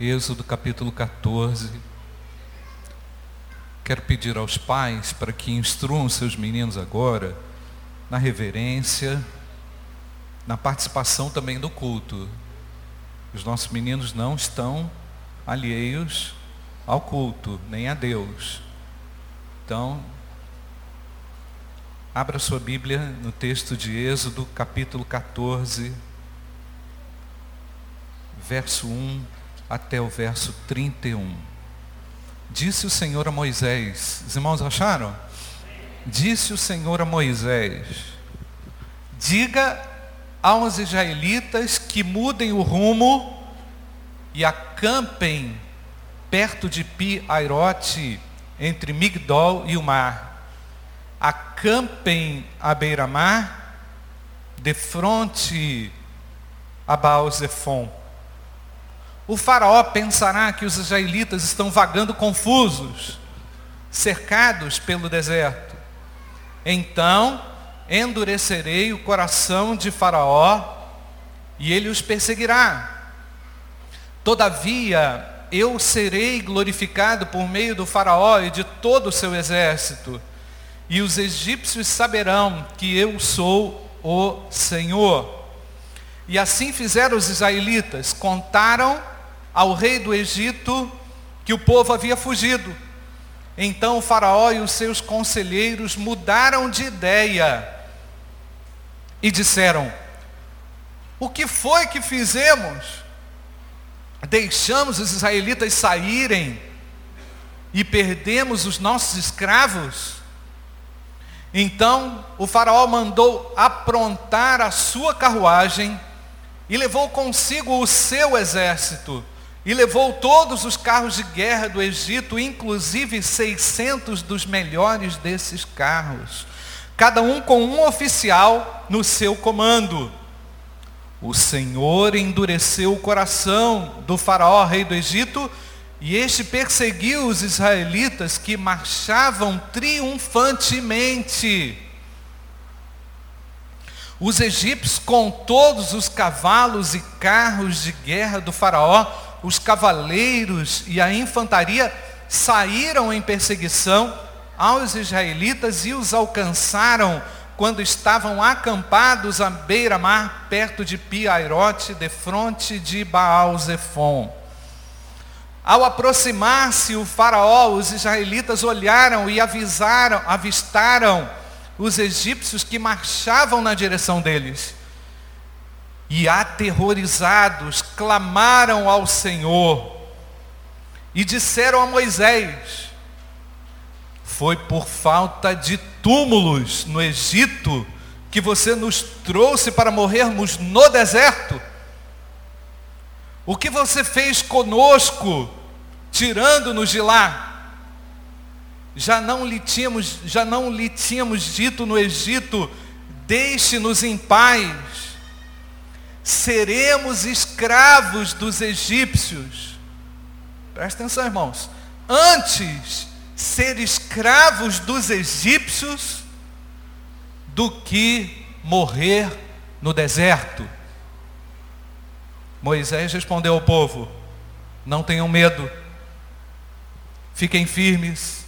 Êxodo capítulo 14. Quero pedir aos pais para que instruam seus meninos agora na reverência, na participação também do culto. Os nossos meninos não estão alheios ao culto, nem a Deus. Então, abra sua Bíblia no texto de Êxodo, capítulo 14, verso 1 até o verso 31. Disse o Senhor a Moisés, os irmãos acharam? Disse o Senhor a Moisés: Diga aos israelitas que mudem o rumo e acampem perto de Pi Airote, entre Migdol e o mar. Acampem à beira-mar, de frente a Baal-Zephon o faraó pensará que os israelitas estão vagando confusos, cercados pelo deserto. Então endurecerei o coração de Faraó e ele os perseguirá. Todavia, eu serei glorificado por meio do Faraó e de todo o seu exército, e os egípcios saberão que eu sou o Senhor. E assim fizeram os israelitas, contaram ao rei do Egito que o povo havia fugido. Então o faraó e os seus conselheiros mudaram de ideia e disseram: O que foi que fizemos? Deixamos os israelitas saírem e perdemos os nossos escravos? Então o faraó mandou aprontar a sua carruagem e levou consigo o seu exército e levou todos os carros de guerra do Egito, inclusive 600 dos melhores desses carros, cada um com um oficial no seu comando. O Senhor endureceu o coração do faraó, rei do Egito, e este perseguiu os israelitas que marchavam triunfantemente. Os egípcios, com todos os cavalos e carros de guerra do faraó, os cavaleiros e a infantaria saíram em perseguição aos israelitas e os alcançaram quando estavam acampados à beira-mar, perto de Piairote, de fronte de Baal-Zephon. Ao aproximar-se o faraó, os israelitas olharam e avisaram, avistaram os egípcios que marchavam na direção deles e aterrorizados clamaram ao Senhor e disseram a Moisés: Foi por falta de túmulos no Egito que você nos trouxe para morrermos no deserto? O que você fez conosco, tirando-nos de lá? Já não lhe tínhamos, já não lhe tínhamos dito no Egito, deixe-nos em paz seremos escravos dos egípcios. Presta atenção, irmãos. Antes ser escravos dos egípcios do que morrer no deserto. Moisés respondeu ao povo: Não tenham medo, fiquem firmes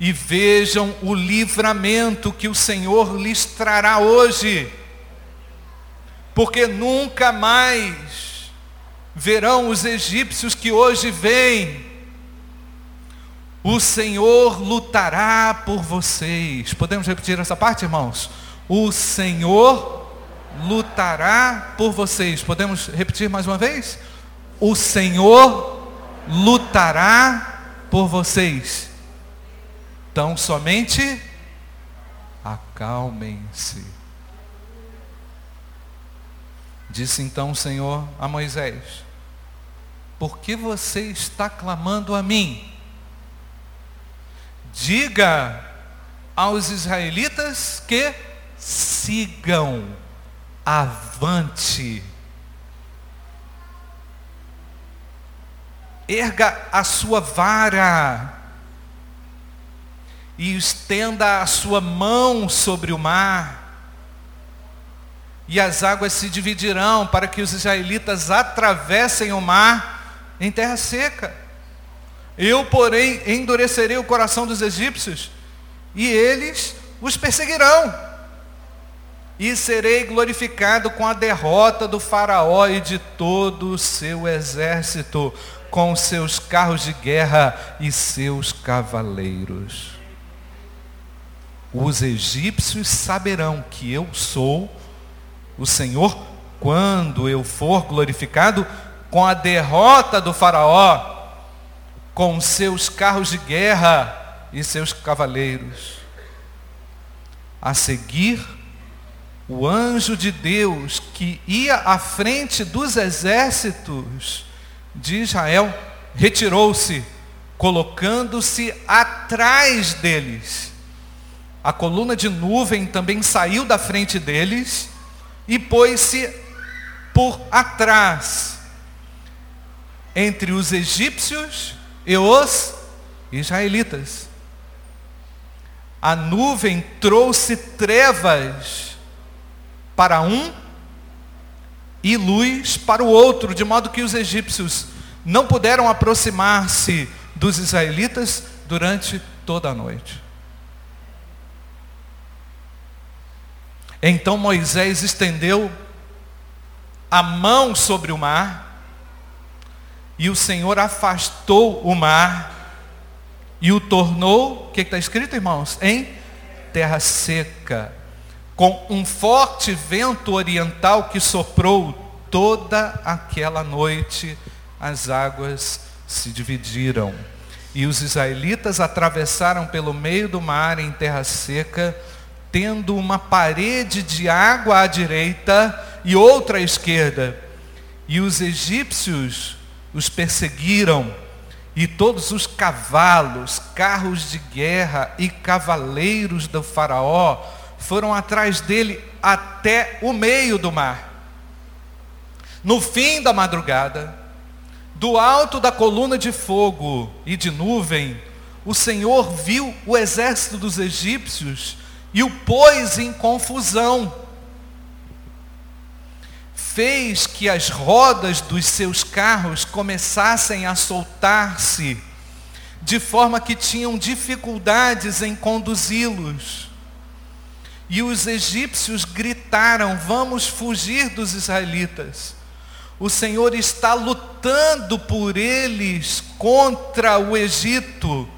e vejam o livramento que o Senhor lhes trará hoje porque nunca mais verão os egípcios que hoje vêm. O Senhor lutará por vocês. Podemos repetir essa parte, irmãos? O Senhor lutará por vocês. Podemos repetir mais uma vez? O Senhor lutará por vocês. Então somente acalmem-se. Disse então o Senhor a Moisés: Por que você está clamando a mim? Diga aos israelitas que sigam avante. Erga a sua vara e estenda a sua mão sobre o mar e as águas se dividirão para que os israelitas atravessem o mar em terra seca. Eu, porém, endurecerei o coração dos egípcios, e eles os perseguirão. E serei glorificado com a derrota do Faraó e de todo o seu exército, com seus carros de guerra e seus cavaleiros. Os egípcios saberão que eu sou o Senhor quando eu for glorificado com a derrota do Faraó com seus carros de guerra e seus cavaleiros. A seguir, o anjo de Deus que ia à frente dos exércitos de Israel retirou-se, colocando-se atrás deles. A coluna de nuvem também saiu da frente deles e pôs-se por atrás, entre os egípcios e os israelitas. A nuvem trouxe trevas para um e luz para o outro, de modo que os egípcios não puderam aproximar-se dos israelitas durante toda a noite. Então Moisés estendeu a mão sobre o mar e o Senhor afastou o mar e o tornou, o que está escrito, irmãos? Em terra seca, com um forte vento oriental que soprou toda aquela noite, as águas se dividiram. E os israelitas atravessaram pelo meio do mar em terra seca, tendo uma parede de água à direita e outra à esquerda. E os egípcios os perseguiram, e todos os cavalos, carros de guerra e cavaleiros do Faraó foram atrás dele até o meio do mar. No fim da madrugada, do alto da coluna de fogo e de nuvem, o Senhor viu o exército dos egípcios e o pôs em confusão fez que as rodas dos seus carros começassem a soltar-se, de forma que tinham dificuldades em conduzi-los. E os egípcios gritaram: Vamos fugir dos israelitas. O Senhor está lutando por eles contra o Egito.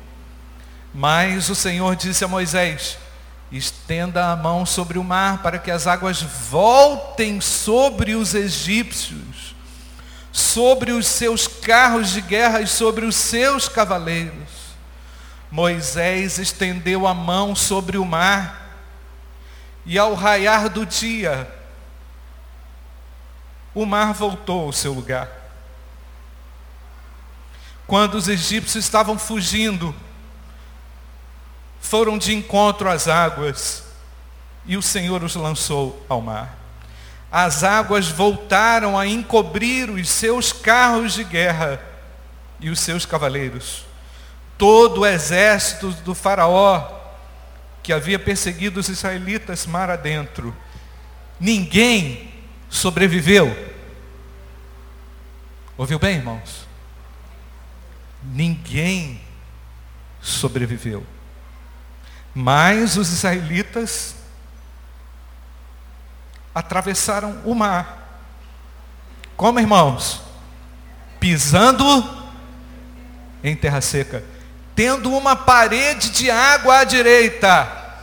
Mas o Senhor disse a Moisés: Estenda a mão sobre o mar para que as águas voltem sobre os egípcios, sobre os seus carros de guerra e sobre os seus cavaleiros. Moisés estendeu a mão sobre o mar, e ao raiar do dia, o mar voltou ao seu lugar. Quando os egípcios estavam fugindo, foram de encontro às águas e o Senhor os lançou ao mar. As águas voltaram a encobrir os seus carros de guerra e os seus cavaleiros. Todo o exército do Faraó que havia perseguido os israelitas mar adentro, ninguém sobreviveu. Ouviu bem, irmãos? Ninguém sobreviveu. Mas os israelitas atravessaram o mar. Como, irmãos? Pisando em terra seca, tendo uma parede de água à direita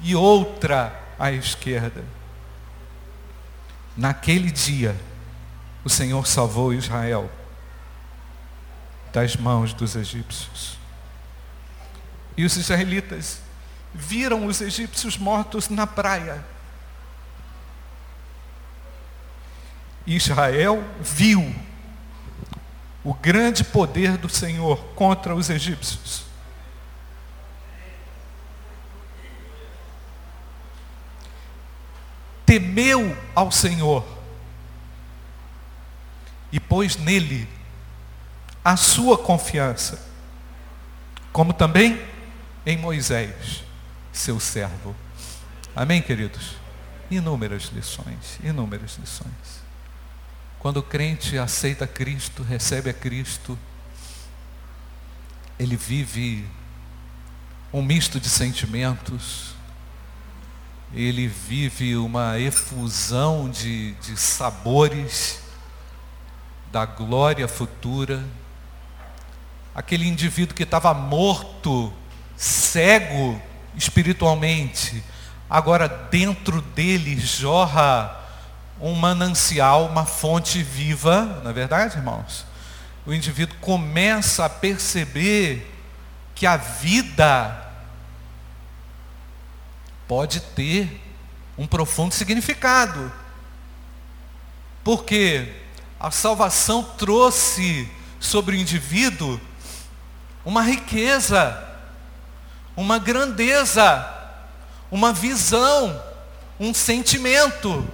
e outra à esquerda. Naquele dia, o Senhor salvou Israel das mãos dos egípcios. E os israelitas viram os egípcios mortos na praia. Israel viu o grande poder do Senhor contra os egípcios. Temeu ao Senhor e pôs nele a sua confiança, como também em Moisés, seu servo. Amém, queridos? Inúmeras lições, inúmeras lições. Quando o crente aceita Cristo, recebe a Cristo, ele vive um misto de sentimentos, ele vive uma efusão de, de sabores da glória futura. Aquele indivíduo que estava morto, cego espiritualmente, agora dentro dele jorra um manancial, uma fonte viva, não é verdade, irmãos? O indivíduo começa a perceber que a vida pode ter um profundo significado. Porque a salvação trouxe sobre o indivíduo uma riqueza, uma grandeza, uma visão, um sentimento.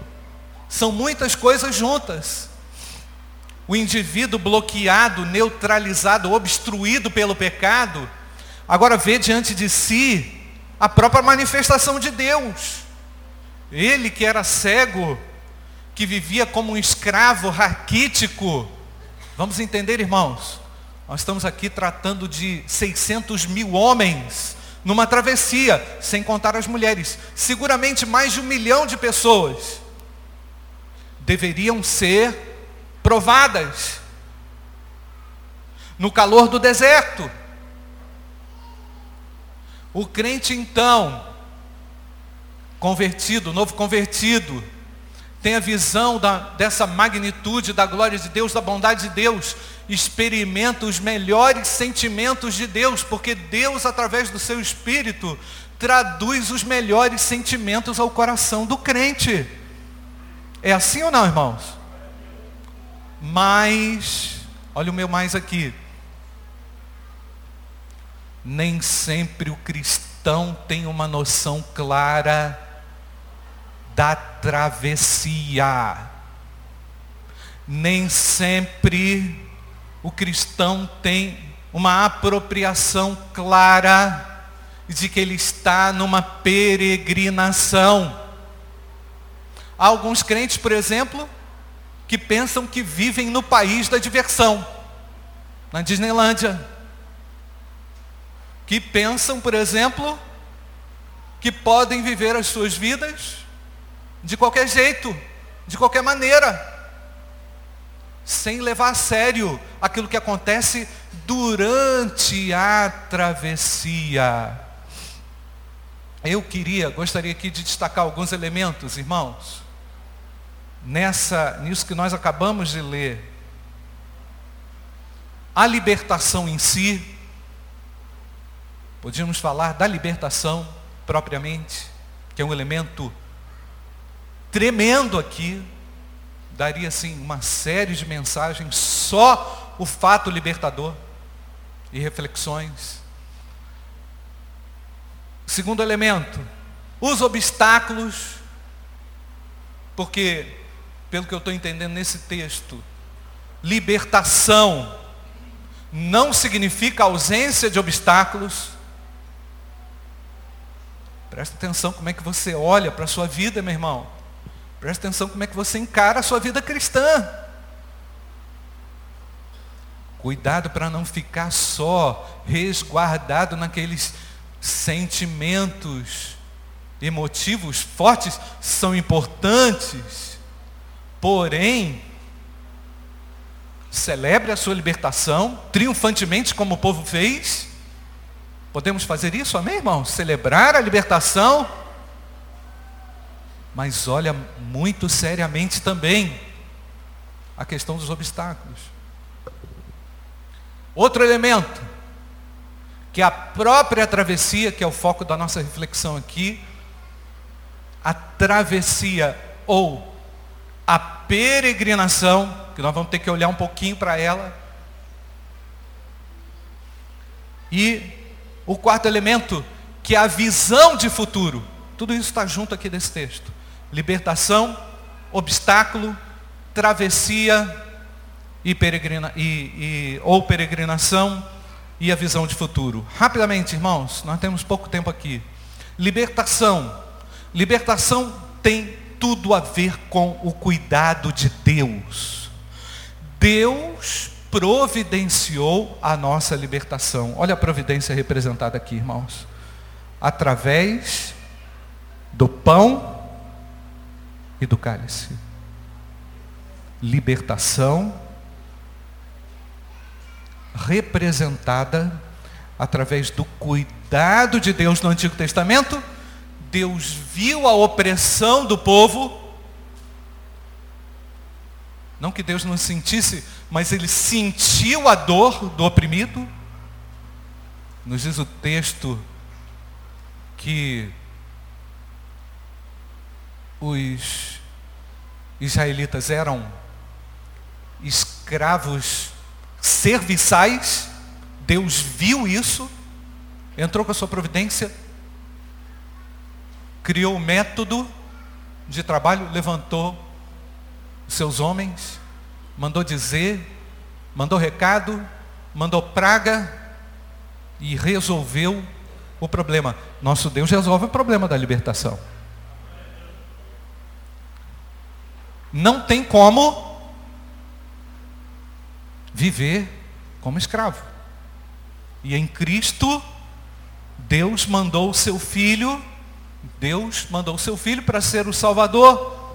São muitas coisas juntas. O indivíduo bloqueado, neutralizado, obstruído pelo pecado, agora vê diante de si a própria manifestação de Deus. Ele que era cego, que vivia como um escravo raquítico. Vamos entender, irmãos? Nós estamos aqui tratando de 600 mil homens numa travessia, sem contar as mulheres. Seguramente mais de um milhão de pessoas deveriam ser provadas no calor do deserto. O crente então, convertido, novo convertido, tem a visão da, dessa magnitude da glória de Deus, da bondade de Deus, experimenta os melhores sentimentos de Deus, porque Deus, através do seu Espírito, traduz os melhores sentimentos ao coração do crente. É assim ou não, irmãos? Mas, olha o meu mais aqui. Nem sempre o cristão tem uma noção clara da travessia. Nem sempre o cristão tem uma apropriação clara de que ele está numa peregrinação. Há alguns crentes, por exemplo, que pensam que vivem no país da diversão, na Disneylândia. Que pensam, por exemplo, que podem viver as suas vidas de qualquer jeito, de qualquer maneira, sem levar a sério aquilo que acontece durante a travessia. Eu queria, gostaria aqui de destacar alguns elementos, irmãos, nessa, nisso que nós acabamos de ler. A libertação em si, podíamos falar da libertação propriamente, que é um elemento tremendo aqui, daria assim uma série de mensagens, só o fato libertador e reflexões. Segundo elemento, os obstáculos, porque pelo que eu estou entendendo nesse texto, libertação não significa ausência de obstáculos. Presta atenção como é que você olha para a sua vida, meu irmão. Presta atenção como é que você encara a sua vida cristã. Cuidado para não ficar só resguardado naqueles sentimentos emotivos fortes, são importantes Porém, celebre a sua libertação, triunfantemente, como o povo fez. Podemos fazer isso, amém, irmão? Celebrar a libertação, mas olha muito seriamente também a questão dos obstáculos. Outro elemento, que a própria travessia, que é o foco da nossa reflexão aqui, a travessia ou a peregrinação, que nós vamos ter que olhar um pouquinho para ela. E o quarto elemento, que é a visão de futuro. Tudo isso está junto aqui desse texto. Libertação, obstáculo, travessia e peregrina, e, e, ou peregrinação e a visão de futuro. Rapidamente, irmãos, nós temos pouco tempo aqui. Libertação. Libertação tem tudo a ver com o cuidado de Deus. Deus providenciou a nossa libertação. Olha a providência representada aqui, irmãos. Através do pão e do cálice. Libertação representada através do cuidado de Deus no Antigo Testamento. Deus viu a opressão do povo. Não que Deus não sentisse, mas ele sentiu a dor do oprimido. Nos diz o texto que os israelitas eram escravos serviçais, Deus viu isso, entrou com a sua providência, criou o método de trabalho, levantou seus homens, mandou dizer, mandou recado, mandou praga e resolveu o problema. Nosso Deus resolve o problema da libertação. Não tem como viver como escravo. E em Cristo, Deus mandou o seu filho, Deus mandou o seu filho para ser o salvador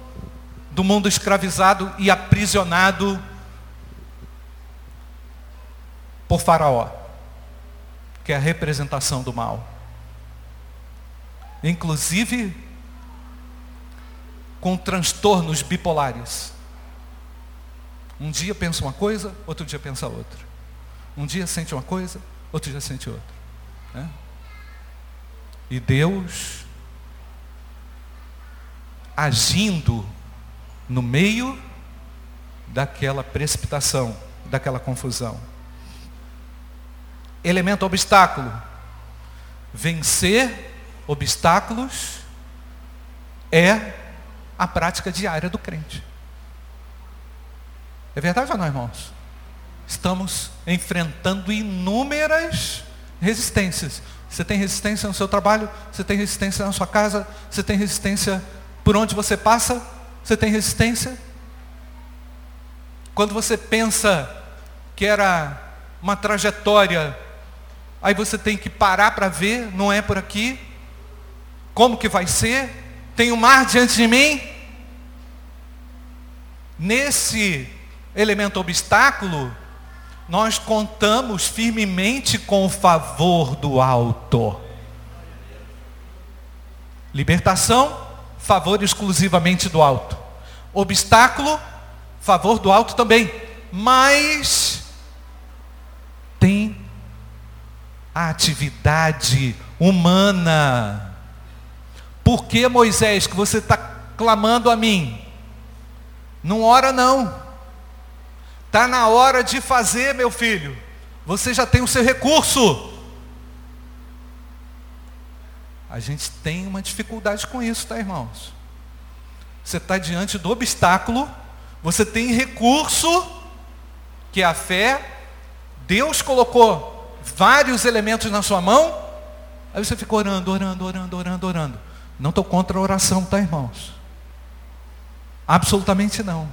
do mundo escravizado e aprisionado por Faraó, que é a representação do mal. Inclusive com transtornos bipolares. Um dia pensa uma coisa, outro dia pensa outra. Um dia sente uma coisa, outro dia sente outra. Né? E Deus, agindo no meio daquela precipitação, daquela confusão. Elemento obstáculo. Vencer obstáculos é a prática diária do crente. É verdade ou não, irmãos? Estamos enfrentando inúmeras resistências. Você tem resistência no seu trabalho, você tem resistência na sua casa, você tem resistência por onde você passa, você tem resistência. Quando você pensa que era uma trajetória, aí você tem que parar para ver, não é por aqui. Como que vai ser? Tem o um mar diante de mim? Nesse elemento obstáculo, nós contamos firmemente com o favor do alto. Libertação, favor exclusivamente do alto. Obstáculo, favor do alto também. Mas tem a atividade humana. Por que, Moisés, que você está clamando a mim? Não ora não. Está na hora de fazer, meu filho. Você já tem o seu recurso. A gente tem uma dificuldade com isso, tá, irmãos? Você está diante do obstáculo, você tem recurso, que é a fé. Deus colocou vários elementos na sua mão. Aí você fica orando, orando, orando, orando, orando. Não estou contra a oração, tá, irmãos? Absolutamente não.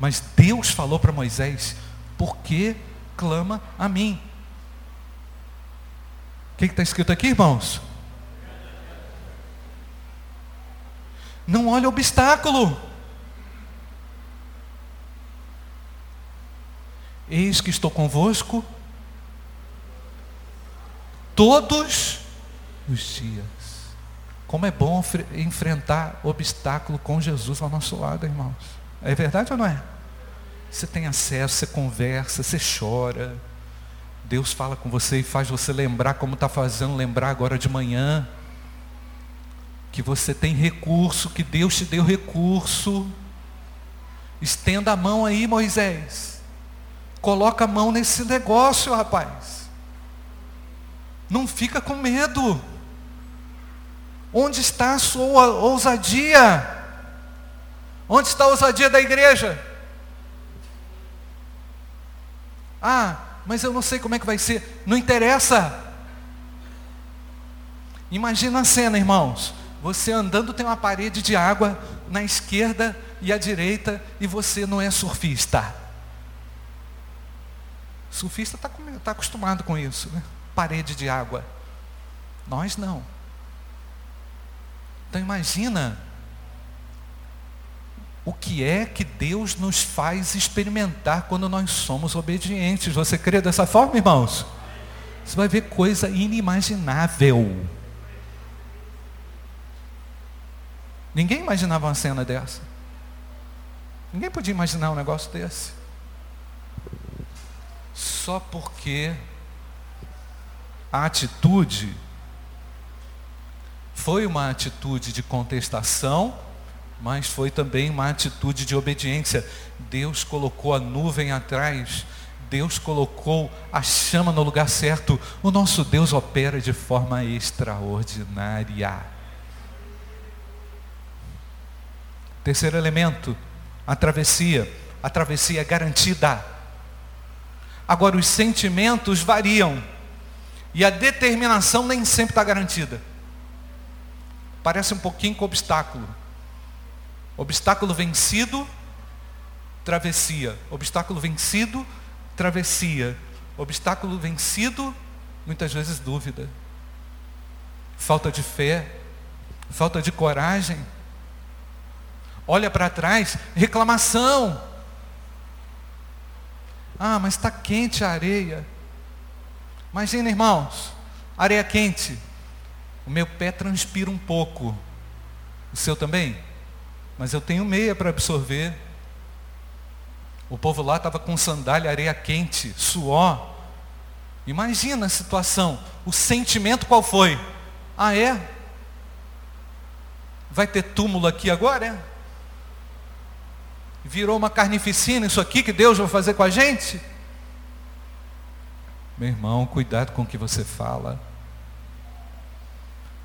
Mas Deus falou para Moisés: por que clama a mim? O que está escrito aqui, irmãos? Não olhe o obstáculo. Eis que estou convosco todos os dias. Como é bom enfrentar obstáculo com Jesus ao nosso lado, irmãos. É verdade ou não é? Você tem acesso, você conversa, você chora. Deus fala com você e faz você lembrar como está fazendo lembrar agora de manhã. Que você tem recurso, que Deus te deu recurso. Estenda a mão aí, Moisés. Coloca a mão nesse negócio, rapaz. Não fica com medo. Onde está a sua ousadia? Onde está a ousadia da igreja? Ah, mas eu não sei como é que vai ser. Não interessa. Imagina a cena, irmãos. Você andando tem uma parede de água na esquerda e à direita e você não é surfista. surfista está tá acostumado com isso, né? Parede de água. Nós não. Então imagina o que é que Deus nos faz experimentar quando nós somos obedientes. Você crê dessa forma, irmãos? Você vai ver coisa inimaginável. Ninguém imaginava uma cena dessa. Ninguém podia imaginar um negócio desse. Só porque a atitude foi uma atitude de contestação, mas foi também uma atitude de obediência. Deus colocou a nuvem atrás, Deus colocou a chama no lugar certo. O nosso Deus opera de forma extraordinária. Terceiro elemento, a travessia. A travessia é garantida. Agora, os sentimentos variam. E a determinação nem sempre está garantida. Parece um pouquinho com obstáculo. Obstáculo vencido, travessia. Obstáculo vencido, travessia. Obstáculo vencido, muitas vezes dúvida. Falta de fé, falta de coragem olha para trás, reclamação. Ah, mas está quente a areia. Imagina, irmãos, areia quente. O meu pé transpira um pouco. O seu também? Mas eu tenho meia para absorver. O povo lá estava com sandália, areia quente, suor. Imagina a situação. O sentimento qual foi? Ah, é? Vai ter túmulo aqui agora? É? Virou uma carnificina isso aqui que Deus vai fazer com a gente? Meu irmão, cuidado com o que você fala.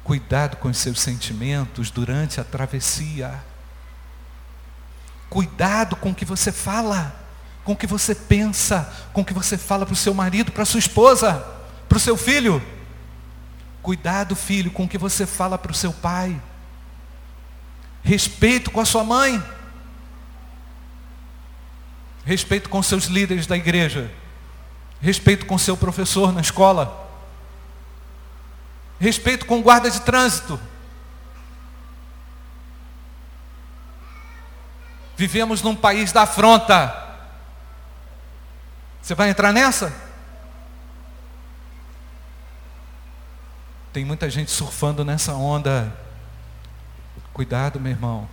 Cuidado com os seus sentimentos durante a travessia. Cuidado com o que você fala, com o que você pensa, com o que você fala para o seu marido, para a sua esposa, para o seu filho. Cuidado, filho, com o que você fala para o seu pai. Respeito com a sua mãe respeito com seus líderes da igreja, respeito com seu professor na escola, respeito com guarda de trânsito. Vivemos num país da afronta. Você vai entrar nessa? Tem muita gente surfando nessa onda. Cuidado, meu irmão.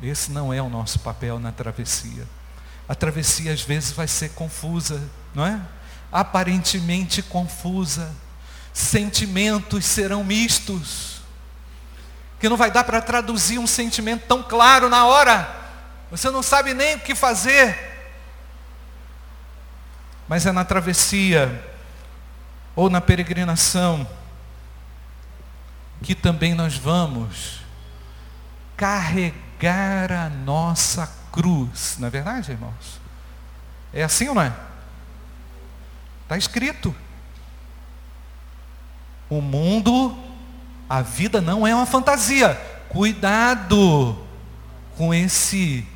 Esse não é o nosso papel na travessia a travessia às vezes vai ser confusa, não é? Aparentemente confusa. Sentimentos serão mistos. Que não vai dar para traduzir um sentimento tão claro na hora. Você não sabe nem o que fazer. Mas é na travessia ou na peregrinação que também nós vamos carregar a nossa cruz. Não é verdade, irmãos? É assim ou não é? Está escrito. O mundo, a vida não é uma fantasia. Cuidado com esse,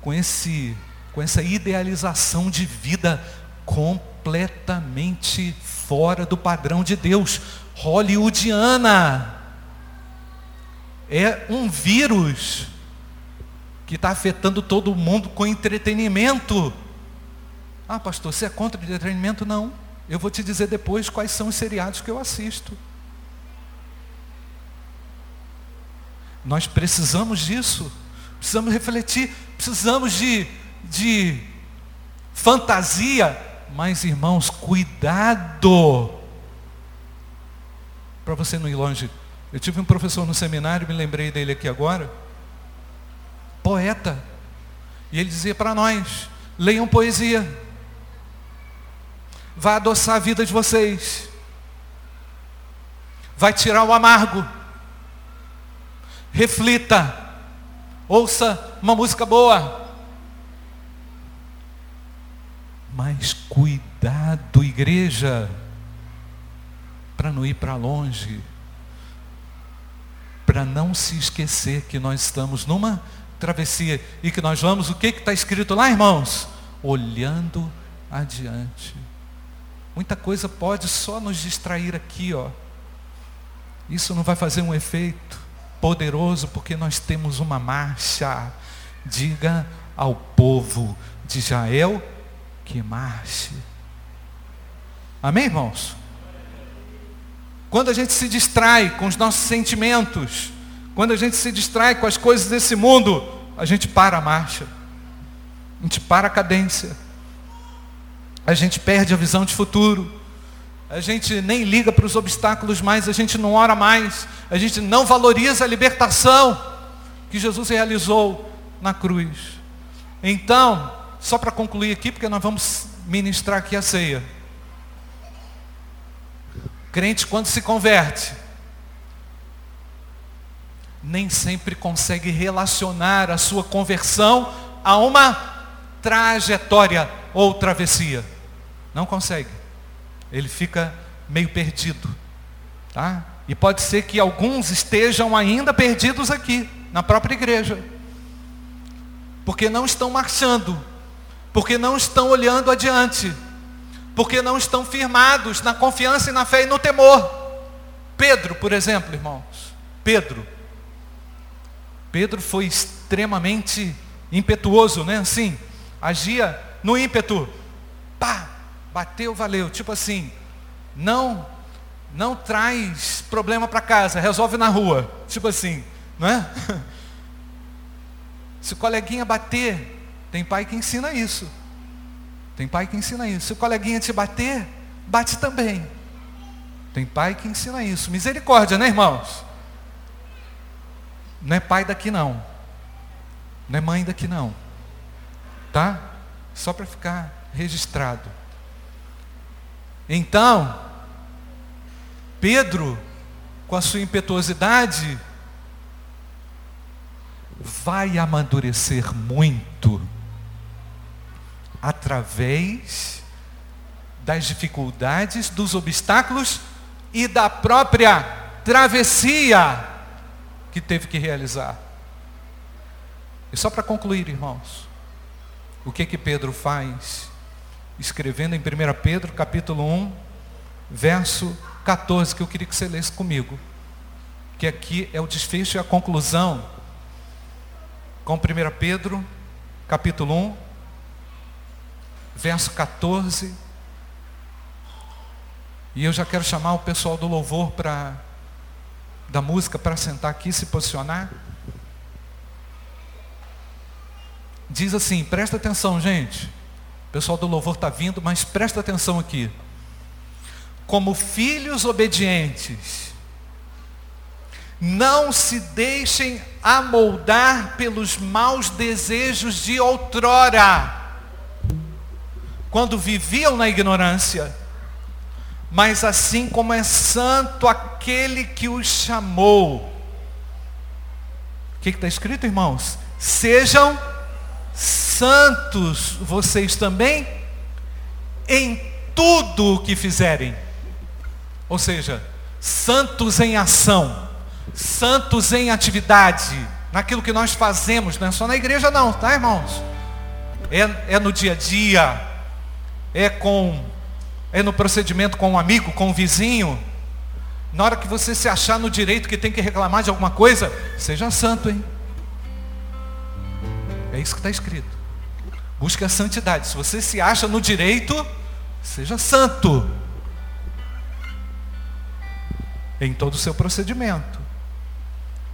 com esse, com essa idealização de vida completamente fora do padrão de Deus, hollywoodiana. É um vírus que está afetando todo mundo com entretenimento. Ah, pastor, você é contra o entretenimento? Não. Eu vou te dizer depois quais são os seriados que eu assisto. Nós precisamos disso. Precisamos refletir. Precisamos de, de fantasia. Mas, irmãos, cuidado. Para você não ir longe. Eu tive um professor no seminário, me lembrei dele aqui agora poeta. E ele dizia para nós: leiam poesia. Vai adoçar a vida de vocês. Vai tirar o amargo. Reflita. Ouça uma música boa. Mas cuidado, igreja, para não ir para longe, para não se esquecer que nós estamos numa travessia e que nós vamos, o que está escrito lá, irmãos? Olhando adiante. Muita coisa pode só nos distrair aqui, ó. Isso não vai fazer um efeito poderoso porque nós temos uma marcha. Diga ao povo de Israel que marche. Amém, irmãos? Quando a gente se distrai com os nossos sentimentos, quando a gente se distrai com as coisas desse mundo, a gente para a marcha. A gente para a cadência. A gente perde a visão de futuro. A gente nem liga para os obstáculos mais, a gente não ora mais, a gente não valoriza a libertação que Jesus realizou na cruz. Então, só para concluir aqui, porque nós vamos ministrar aqui a ceia. Crente, quando se converte, nem sempre consegue relacionar a sua conversão a uma trajetória ou travessia. Não consegue. Ele fica meio perdido. Tá? E pode ser que alguns estejam ainda perdidos aqui, na própria igreja. Porque não estão marchando. Porque não estão olhando adiante. Porque não estão firmados na confiança e na fé e no temor. Pedro, por exemplo, irmãos. Pedro Pedro foi extremamente impetuoso, né? Assim, agia no ímpeto. Pá, bateu, valeu. Tipo assim, não não traz problema para casa, resolve na rua. Tipo assim, não é? Se o coleguinha bater, tem pai que ensina isso. Tem pai que ensina isso. Se o coleguinha te bater, bate também. Tem pai que ensina isso. Misericórdia, né, irmãos? Não é pai daqui não. Não é mãe daqui não. Tá? Só para ficar registrado. Então, Pedro, com a sua impetuosidade, vai amadurecer muito através das dificuldades, dos obstáculos e da própria travessia que teve que realizar. E só para concluir, irmãos, o que que Pedro faz? Escrevendo em 1 Pedro, capítulo 1, verso 14, que eu queria que você lesse comigo. Que aqui é o desfecho e a conclusão com 1 Pedro, capítulo 1, verso 14. E eu já quero chamar o pessoal do louvor para da música para sentar aqui se posicionar? Diz assim, presta atenção, gente. O pessoal do louvor está vindo, mas presta atenção aqui. Como filhos obedientes, não se deixem amoldar pelos maus desejos de outrora, quando viviam na ignorância mas assim como é santo aquele que os chamou. O que está escrito, irmãos? Sejam santos vocês também em tudo o que fizerem. Ou seja, santos em ação, santos em atividade, naquilo que nós fazemos, não é só na igreja não, tá irmãos? É, é no dia a dia, é com é no procedimento com um amigo, com um vizinho. Na hora que você se achar no direito que tem que reclamar de alguma coisa, seja santo, hein? É isso que está escrito. Busque a santidade. Se você se acha no direito, seja santo. Em todo o seu procedimento.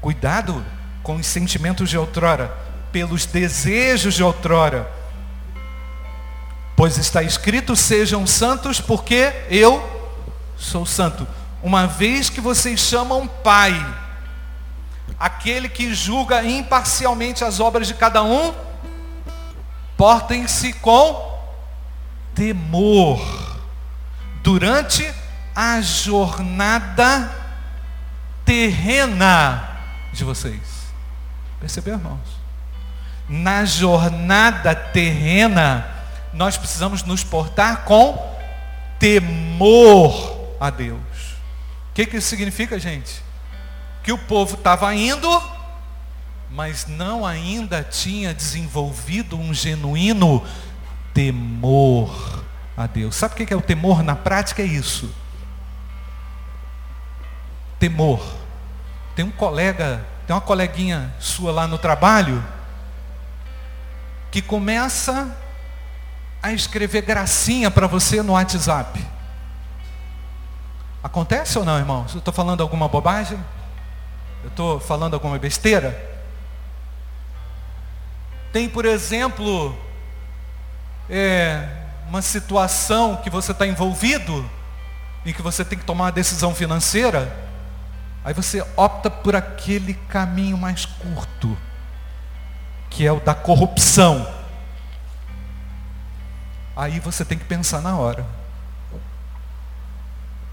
Cuidado com os sentimentos de outrora, pelos desejos de outrora Pois está escrito: sejam santos, porque eu sou santo. Uma vez que vocês chamam Pai, aquele que julga imparcialmente as obras de cada um, portem-se com temor durante a jornada terrena de vocês. Percebeu, irmãos? Na jornada terrena, nós precisamos nos portar com temor a Deus. O que, que isso significa, gente? Que o povo estava indo, mas não ainda tinha desenvolvido um genuíno temor a Deus. Sabe o que é o temor na prática? É isso. Temor. Tem um colega, tem uma coleguinha sua lá no trabalho que começa a escrever gracinha para você no WhatsApp. Acontece ou não, irmãos? Eu estou falando alguma bobagem? Eu estou falando alguma besteira? Tem, por exemplo, é, uma situação que você está envolvido, em que você tem que tomar uma decisão financeira, aí você opta por aquele caminho mais curto, que é o da corrupção. Aí você tem que pensar na hora.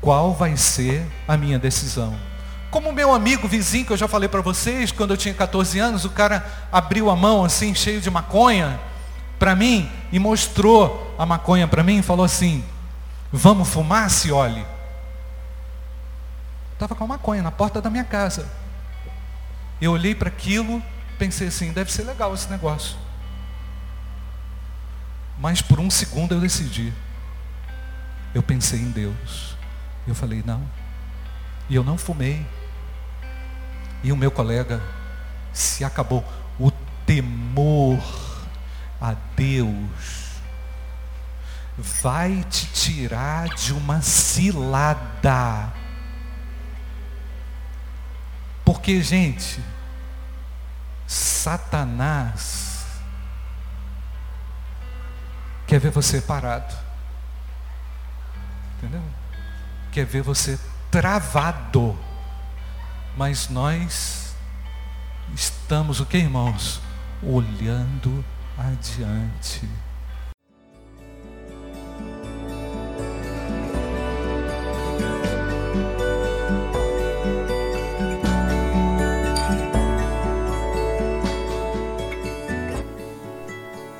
Qual vai ser a minha decisão? Como meu amigo vizinho, que eu já falei para vocês, quando eu tinha 14 anos, o cara abriu a mão assim, cheio de maconha, para mim, e mostrou a maconha para mim e falou assim: Vamos fumar, se olhe. Estava com a maconha na porta da minha casa. Eu olhei para aquilo, pensei assim: deve ser legal esse negócio. Mas por um segundo eu decidi. Eu pensei em Deus. Eu falei: não. E eu não fumei. E o meu colega se acabou. O temor a Deus vai te tirar de uma cilada. Porque, gente, Satanás quer ver você parado. Entendeu? Quer ver você travado. Mas nós estamos o que, irmãos? Olhando adiante.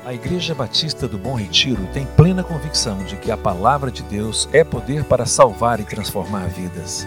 A Igreja Batista do Bom Retiro tem plena convicção de que a palavra de Deus é poder para salvar e transformar vidas.